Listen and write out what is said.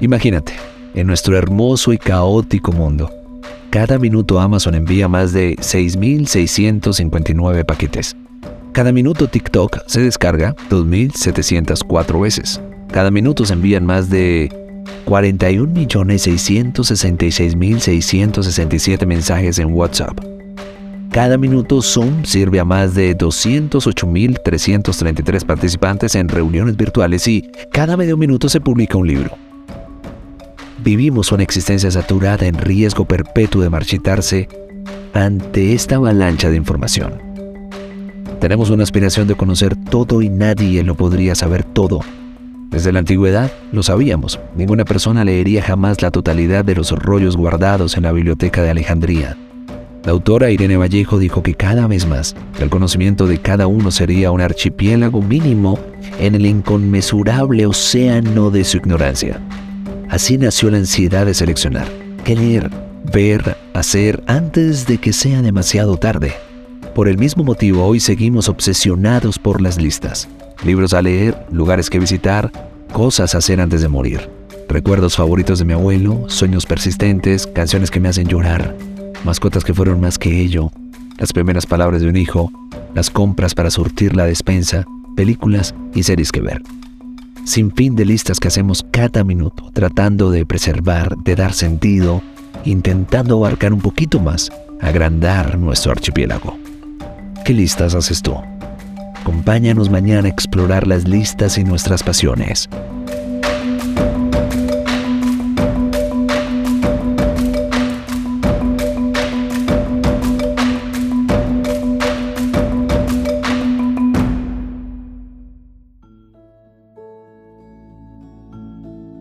Imagínate, en nuestro hermoso y caótico mundo, cada minuto Amazon envía más de 6.659 paquetes. Cada minuto TikTok se descarga 2.704 veces. Cada minuto se envían más de 41.666.667 mensajes en WhatsApp. Cada minuto Zoom sirve a más de 208.333 participantes en reuniones virtuales y cada medio minuto se publica un libro. Vivimos una existencia saturada en riesgo perpetuo de marchitarse ante esta avalancha de información. Tenemos una aspiración de conocer todo y nadie lo podría saber todo. Desde la antigüedad lo sabíamos, ninguna persona leería jamás la totalidad de los rollos guardados en la biblioteca de Alejandría. La autora Irene Vallejo dijo que cada vez más el conocimiento de cada uno sería un archipiélago mínimo en el inconmensurable océano de su ignorancia. Así nació la ansiedad de seleccionar, querer, ver, hacer antes de que sea demasiado tarde. Por el mismo motivo hoy seguimos obsesionados por las listas. Libros a leer, lugares que visitar, cosas a hacer antes de morir. Recuerdos favoritos de mi abuelo, sueños persistentes, canciones que me hacen llorar, mascotas que fueron más que ello, las primeras palabras de un hijo, las compras para surtir la despensa, películas y series que ver sin fin de listas que hacemos cada minuto, tratando de preservar, de dar sentido, intentando abarcar un poquito más, agrandar nuestro archipiélago. ¿Qué listas haces tú? Acompáñanos mañana a explorar las listas y nuestras pasiones.